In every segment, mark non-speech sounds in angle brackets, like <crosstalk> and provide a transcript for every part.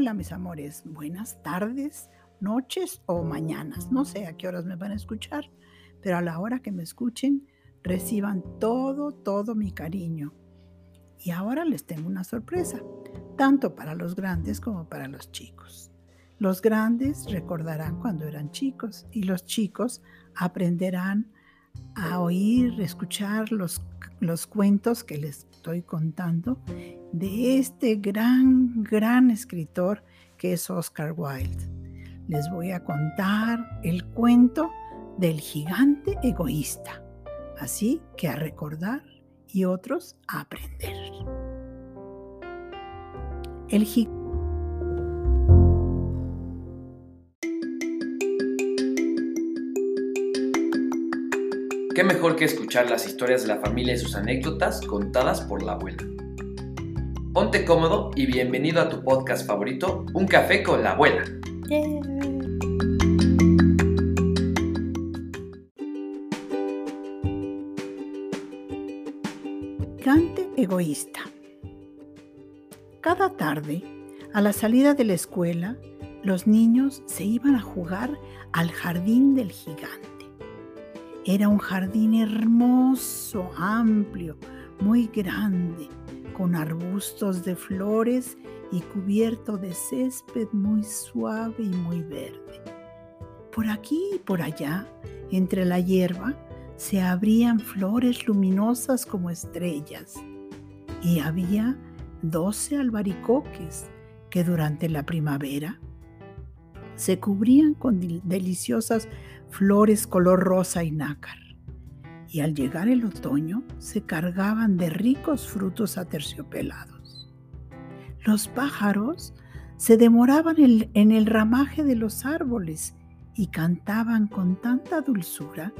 Hola mis amores, buenas tardes, noches o mañanas. No sé a qué horas me van a escuchar, pero a la hora que me escuchen, reciban todo, todo mi cariño. Y ahora les tengo una sorpresa, tanto para los grandes como para los chicos. Los grandes recordarán cuando eran chicos y los chicos aprenderán a oír, escuchar los, los cuentos que les estoy contando de este gran, gran escritor que es Oscar Wilde. Les voy a contar el cuento del gigante egoísta. Así que a recordar y otros a aprender. El gigante ¿Qué mejor que escuchar las historias de la familia y sus anécdotas contadas por la abuela? Ponte cómodo y bienvenido a tu podcast favorito, Un café con la abuela. Cante egoísta. Cada tarde, a la salida de la escuela, los niños se iban a jugar al jardín del gigante. Era un jardín hermoso, amplio, muy grande, con arbustos de flores y cubierto de césped muy suave y muy verde. Por aquí y por allá, entre la hierba, se abrían flores luminosas como estrellas y había doce albaricoques que durante la primavera se cubrían con deliciosas flores color rosa y nácar. Y al llegar el otoño se cargaban de ricos frutos aterciopelados. Los pájaros se demoraban en el ramaje de los árboles y cantaban con tanta dulzura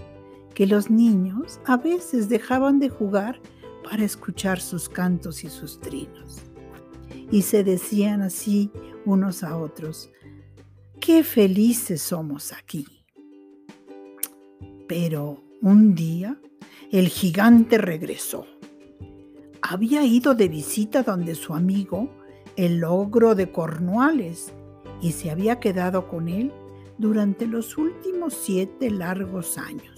que los niños a veces dejaban de jugar para escuchar sus cantos y sus trinos. Y se decían así unos a otros, qué felices somos aquí. Pero un día el gigante regresó. Había ido de visita donde su amigo, el ogro de Cornuales, y se había quedado con él durante los últimos siete largos años.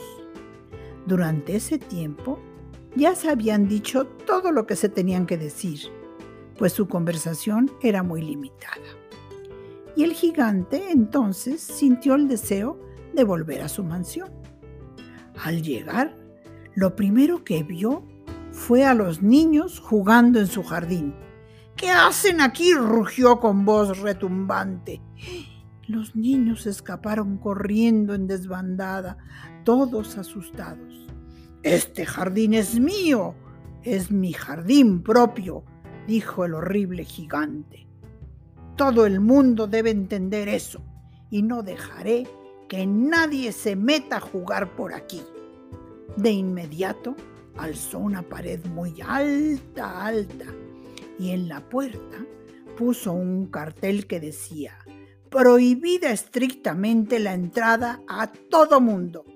Durante ese tiempo ya se habían dicho todo lo que se tenían que decir, pues su conversación era muy limitada y el gigante entonces sintió el deseo de volver a su mansión. Al llegar, lo primero que vio fue a los niños jugando en su jardín. ¿Qué hacen aquí? rugió con voz retumbante. Los niños escaparon corriendo en desbandada, todos asustados. Este jardín es mío, es mi jardín propio, dijo el horrible gigante. Todo el mundo debe entender eso y no dejaré que nadie se meta a jugar por aquí. De inmediato alzó una pared muy alta, alta, y en la puerta puso un cartel que decía, prohibida estrictamente la entrada a todo mundo,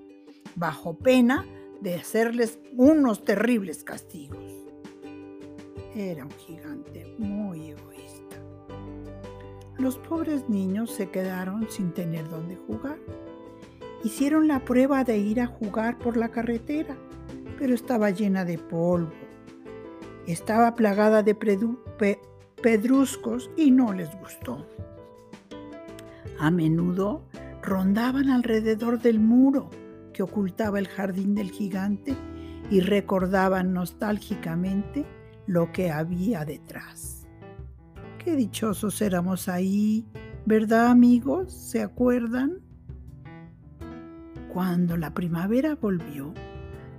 bajo pena de hacerles unos terribles castigos. Era un gigante muy. Los pobres niños se quedaron sin tener dónde jugar. Hicieron la prueba de ir a jugar por la carretera, pero estaba llena de polvo. Estaba plagada de pedruscos y no les gustó. A menudo rondaban alrededor del muro que ocultaba el jardín del gigante y recordaban nostálgicamente lo que había detrás. Dichosos éramos ahí, ¿verdad amigos? ¿Se acuerdan? Cuando la primavera volvió,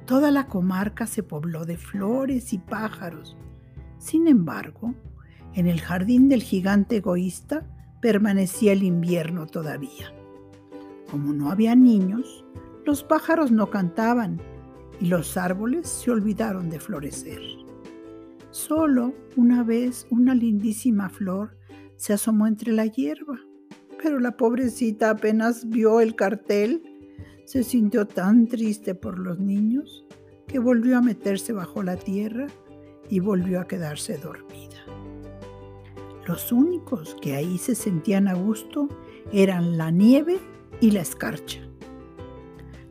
toda la comarca se pobló de flores y pájaros. Sin embargo, en el jardín del gigante egoísta permanecía el invierno todavía. Como no había niños, los pájaros no cantaban y los árboles se olvidaron de florecer. Solo una vez una lindísima flor se asomó entre la hierba, pero la pobrecita apenas vio el cartel, se sintió tan triste por los niños que volvió a meterse bajo la tierra y volvió a quedarse dormida. Los únicos que ahí se sentían a gusto eran la nieve y la escarcha.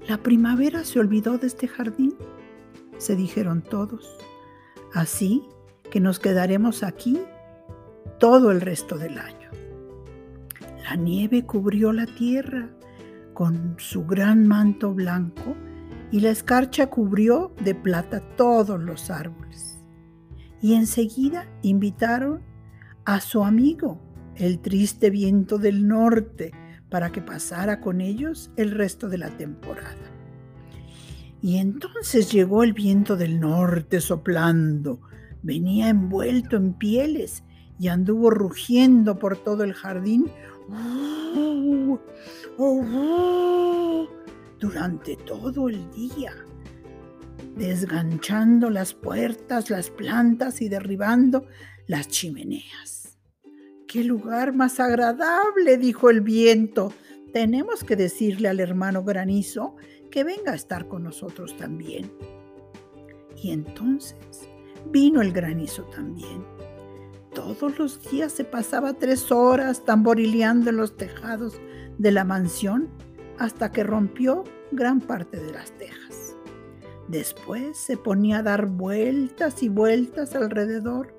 La primavera se olvidó de este jardín, se dijeron todos. Así que nos quedaremos aquí todo el resto del año. La nieve cubrió la tierra con su gran manto blanco y la escarcha cubrió de plata todos los árboles. Y enseguida invitaron a su amigo, el triste viento del norte, para que pasara con ellos el resto de la temporada. Y entonces llegó el viento del norte soplando, venía envuelto en pieles y anduvo rugiendo por todo el jardín durante todo el día, desganchando las puertas, las plantas y derribando las chimeneas. ¡Qué lugar más agradable! dijo el viento. Tenemos que decirle al hermano granizo que venga a estar con nosotros también. Y entonces vino el granizo también. Todos los días se pasaba tres horas tamborileando en los tejados de la mansión hasta que rompió gran parte de las tejas. Después se ponía a dar vueltas y vueltas alrededor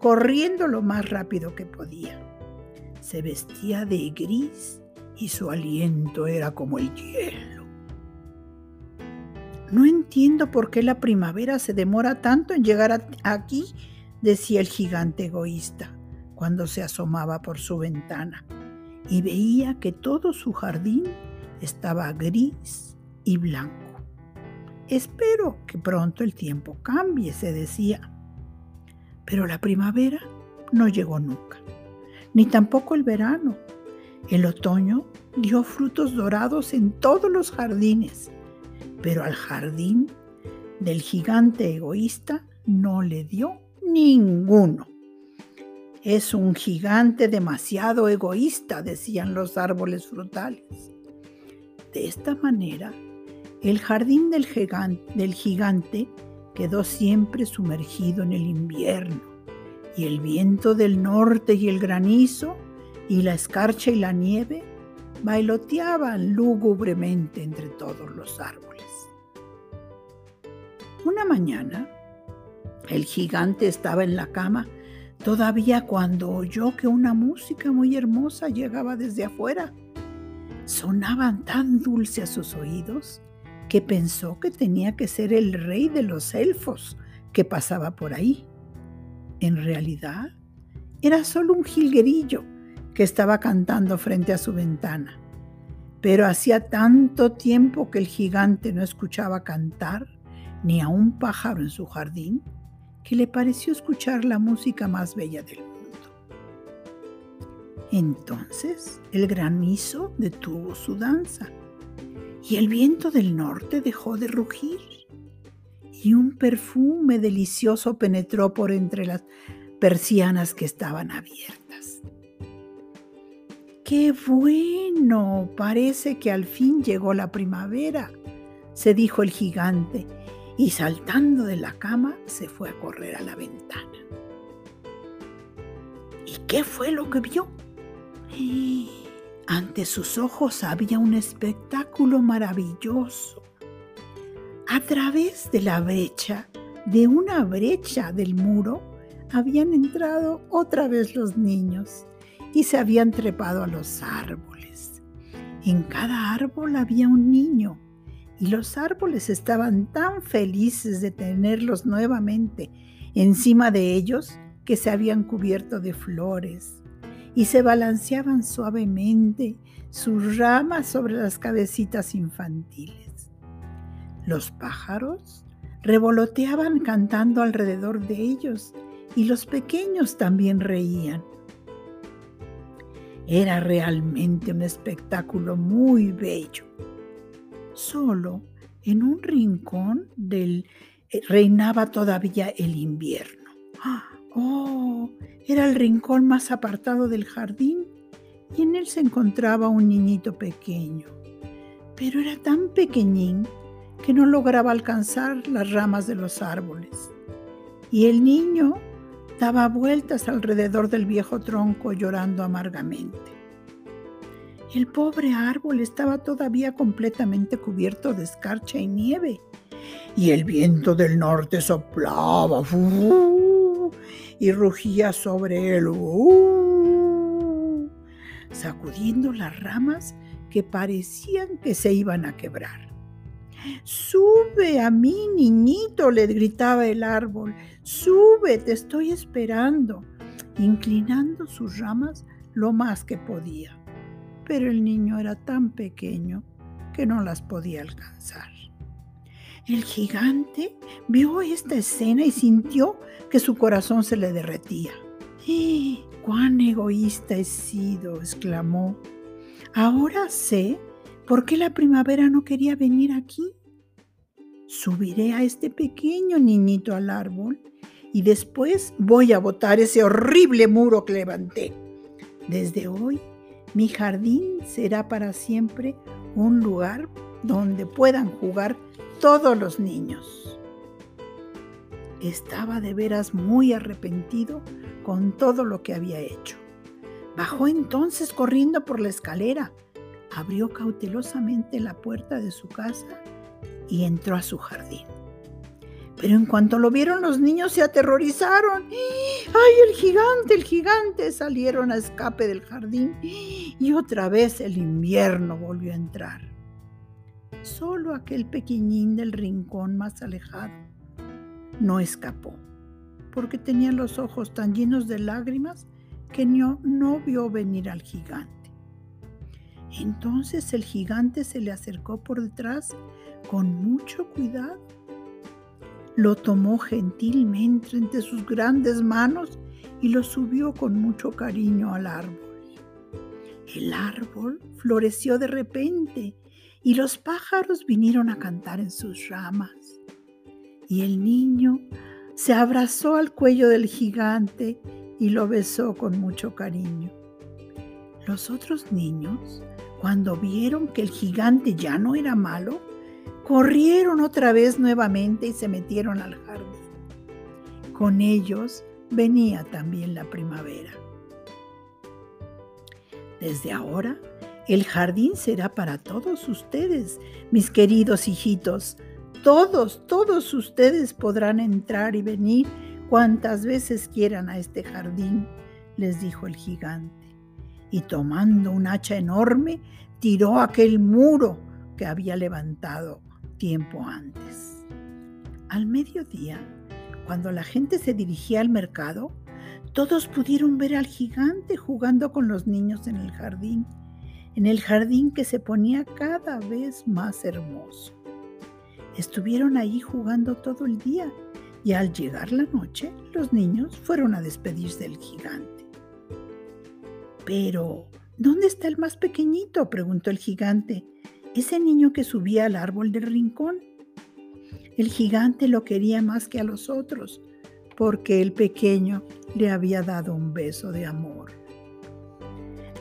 corriendo lo más rápido que podía. Se vestía de gris y su aliento era como el hielo. No entiendo por qué la primavera se demora tanto en llegar aquí, decía el gigante egoísta cuando se asomaba por su ventana y veía que todo su jardín estaba gris y blanco. Espero que pronto el tiempo cambie, se decía. Pero la primavera no llegó nunca, ni tampoco el verano. El otoño dio frutos dorados en todos los jardines, pero al jardín del gigante egoísta no le dio ninguno. Es un gigante demasiado egoísta, decían los árboles frutales. De esta manera, el jardín del gigante, del gigante quedó siempre sumergido en el invierno, y el viento del norte y el granizo, y la escarcha y la nieve bailoteaban lúgubremente entre todos los árboles. Una mañana, el gigante estaba en la cama todavía cuando oyó que una música muy hermosa llegaba desde afuera. Sonaban tan dulce a sus oídos que pensó que tenía que ser el rey de los elfos que pasaba por ahí. En realidad, era solo un jilguerillo que estaba cantando frente a su ventana. Pero hacía tanto tiempo que el gigante no escuchaba cantar ni a un pájaro en su jardín que le pareció escuchar la música más bella del mundo. Entonces el granizo detuvo su danza y el viento del norte dejó de rugir y un perfume delicioso penetró por entre las persianas que estaban abiertas. ¡Qué bueno! Parece que al fin llegó la primavera, se dijo el gigante, y saltando de la cama se fue a correr a la ventana. ¿Y qué fue lo que vio? <gasps> Ante sus ojos había un espectáculo maravilloso. A través de la brecha, de una brecha del muro, habían entrado otra vez los niños y se habían trepado a los árboles. En cada árbol había un niño y los árboles estaban tan felices de tenerlos nuevamente encima de ellos que se habían cubierto de flores y se balanceaban suavemente sus ramas sobre las cabecitas infantiles. Los pájaros revoloteaban cantando alrededor de ellos y los pequeños también reían. Era realmente un espectáculo muy bello. Solo en un rincón del eh, reinaba todavía el invierno. ¡Ah! Oh, era el rincón más apartado del jardín y en él se encontraba un niñito pequeño. Pero era tan pequeñín que no lograba alcanzar las ramas de los árboles. Y el niño daba vueltas alrededor del viejo tronco llorando amargamente. El pobre árbol estaba todavía completamente cubierto de escarcha y nieve, y el viento del norte soplaba y rugía sobre él, sacudiendo las ramas que parecían que se iban a quebrar. Sube a mí, niñito, le gritaba el árbol. Sube, te estoy esperando, inclinando sus ramas lo más que podía. Pero el niño era tan pequeño que no las podía alcanzar. El gigante vio esta escena y sintió que su corazón se le derretía. ¡Eh! ¡Cuán egoísta he sido! exclamó. Ahora sé ¿Por qué la primavera no quería venir aquí? Subiré a este pequeño niñito al árbol y después voy a botar ese horrible muro que levanté. Desde hoy, mi jardín será para siempre un lugar donde puedan jugar todos los niños. Estaba de veras muy arrepentido con todo lo que había hecho. Bajó entonces corriendo por la escalera, abrió cautelosamente la puerta de su casa y entró a su jardín. Pero en cuanto lo vieron los niños se aterrorizaron. ¡Ay, el gigante, el gigante! Salieron a escape del jardín y otra vez el invierno volvió a entrar. Solo aquel pequeñín del rincón más alejado no escapó, porque tenía los ojos tan llenos de lágrimas que no, no vio venir al gigante. Entonces el gigante se le acercó por detrás con mucho cuidado. Lo tomó gentilmente entre sus grandes manos y lo subió con mucho cariño al árbol. El árbol floreció de repente y los pájaros vinieron a cantar en sus ramas. Y el niño se abrazó al cuello del gigante y lo besó con mucho cariño. Los otros niños cuando vieron que el gigante ya no era malo, corrieron otra vez nuevamente y se metieron al jardín. Con ellos venía también la primavera. Desde ahora, el jardín será para todos ustedes, mis queridos hijitos. Todos, todos ustedes podrán entrar y venir cuantas veces quieran a este jardín, les dijo el gigante y tomando un hacha enorme, tiró aquel muro que había levantado tiempo antes. Al mediodía, cuando la gente se dirigía al mercado, todos pudieron ver al gigante jugando con los niños en el jardín, en el jardín que se ponía cada vez más hermoso. Estuvieron allí jugando todo el día y al llegar la noche los niños fueron a despedirse del gigante. Pero, ¿dónde está el más pequeñito? preguntó el gigante. Ese niño que subía al árbol del rincón. El gigante lo quería más que a los otros, porque el pequeño le había dado un beso de amor.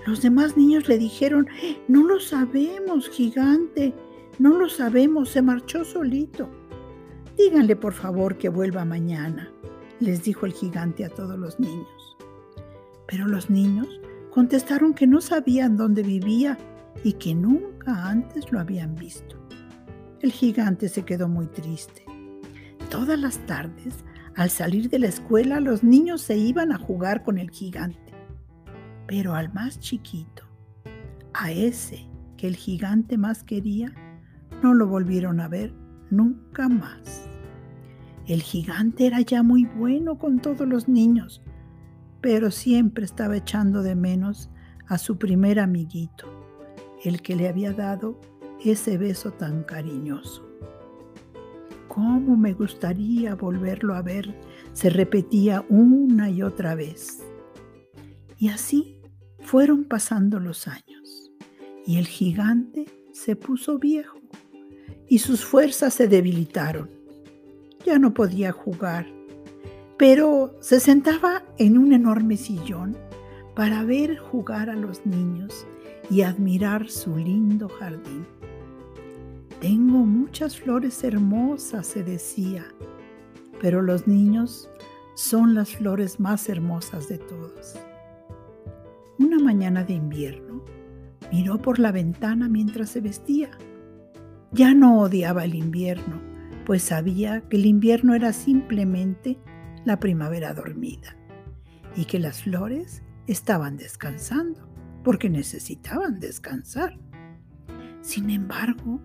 Los demás niños le dijeron, no lo sabemos, gigante, no lo sabemos, se marchó solito. Díganle por favor que vuelva mañana, les dijo el gigante a todos los niños. Pero los niños contestaron que no sabían dónde vivía y que nunca antes lo habían visto. El gigante se quedó muy triste. Todas las tardes, al salir de la escuela, los niños se iban a jugar con el gigante. Pero al más chiquito, a ese que el gigante más quería, no lo volvieron a ver nunca más. El gigante era ya muy bueno con todos los niños, pero siempre estaba echando de menos a su primer amiguito, el que le había dado ese beso tan cariñoso. ¿Cómo me gustaría volverlo a ver? se repetía una y otra vez. Y así fueron pasando los años, y el gigante se puso viejo, y sus fuerzas se debilitaron. Ya no podía jugar pero se sentaba en un enorme sillón para ver jugar a los niños y admirar su lindo jardín. Tengo muchas flores hermosas, se decía, pero los niños son las flores más hermosas de todos. Una mañana de invierno, miró por la ventana mientras se vestía. Ya no odiaba el invierno, pues sabía que el invierno era simplemente la primavera dormida y que las flores estaban descansando porque necesitaban descansar. Sin embargo,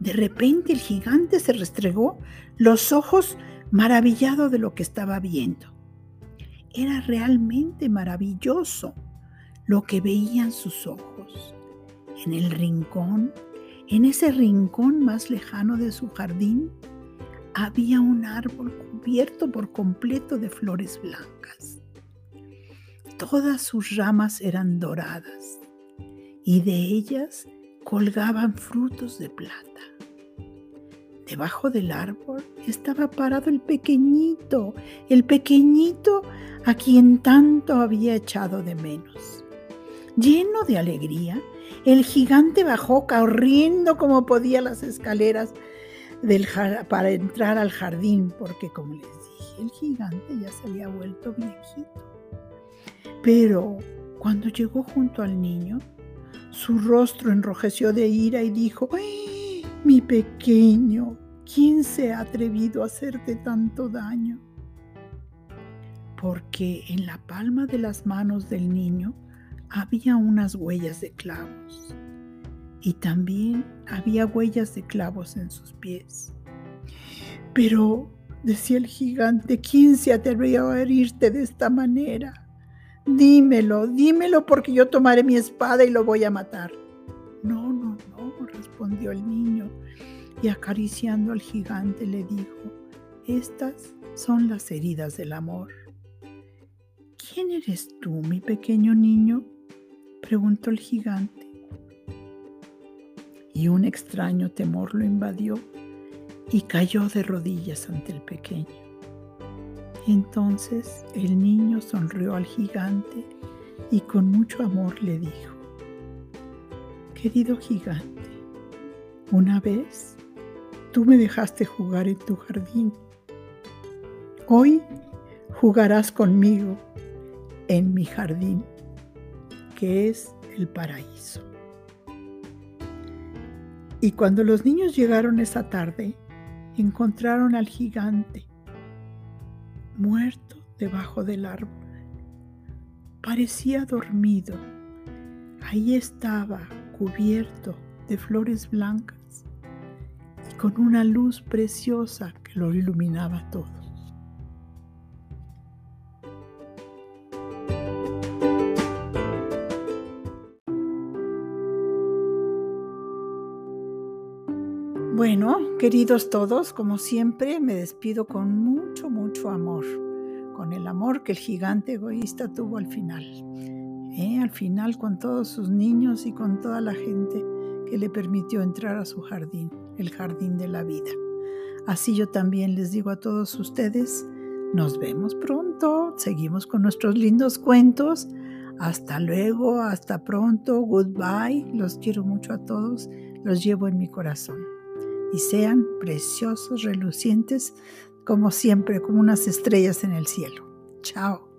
de repente el gigante se restregó los ojos maravillado de lo que estaba viendo. Era realmente maravilloso lo que veían sus ojos. En el rincón, en ese rincón más lejano de su jardín, había un árbol cubierto por completo de flores blancas. Todas sus ramas eran doradas y de ellas colgaban frutos de plata. Debajo del árbol estaba parado el pequeñito, el pequeñito a quien tanto había echado de menos. Lleno de alegría, el gigante bajó corriendo como podía las escaleras del para entrar al jardín, porque como les dije, el gigante ya se había vuelto viejito. Pero cuando llegó junto al niño, su rostro enrojeció de ira y dijo, ¡Ay, mi pequeño, ¿quién se ha atrevido a hacerte tanto daño? Porque en la palma de las manos del niño había unas huellas de clavos y también había huellas de clavos en sus pies. Pero, decía el gigante, ¿quién se atrevió a herirte de esta manera? Dímelo, dímelo porque yo tomaré mi espada y lo voy a matar. No, no, no, respondió el niño y acariciando al gigante le dijo, estas son las heridas del amor. ¿Quién eres tú, mi pequeño niño? preguntó el gigante. Y un extraño temor lo invadió y cayó de rodillas ante el pequeño. Entonces el niño sonrió al gigante y con mucho amor le dijo, Querido gigante, una vez tú me dejaste jugar en tu jardín. Hoy jugarás conmigo en mi jardín, que es el paraíso. Y cuando los niños llegaron esa tarde, encontraron al gigante muerto debajo del árbol. Parecía dormido. Ahí estaba, cubierto de flores blancas y con una luz preciosa que lo iluminaba todo. Bueno, queridos todos, como siempre, me despido con mucho, mucho amor, con el amor que el gigante egoísta tuvo al final. ¿eh? Al final con todos sus niños y con toda la gente que le permitió entrar a su jardín, el jardín de la vida. Así yo también les digo a todos ustedes, nos vemos pronto, seguimos con nuestros lindos cuentos. Hasta luego, hasta pronto, goodbye, los quiero mucho a todos, los llevo en mi corazón y sean preciosos, relucientes, como siempre, como unas estrellas en el cielo. Chao.